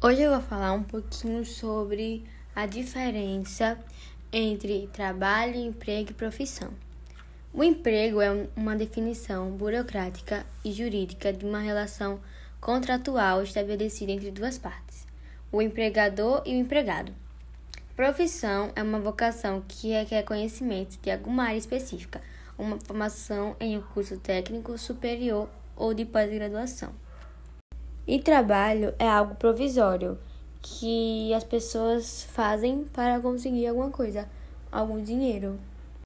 Hoje eu vou falar um pouquinho sobre a diferença entre trabalho, emprego e profissão. O emprego é uma definição burocrática e jurídica de uma relação contratual estabelecida entre duas partes, o empregador e o empregado. Profissão é uma vocação que requer conhecimento de alguma área específica, uma formação em um curso técnico superior ou de pós-graduação. E trabalho é algo provisório que as pessoas fazem para conseguir alguma coisa, algum dinheiro.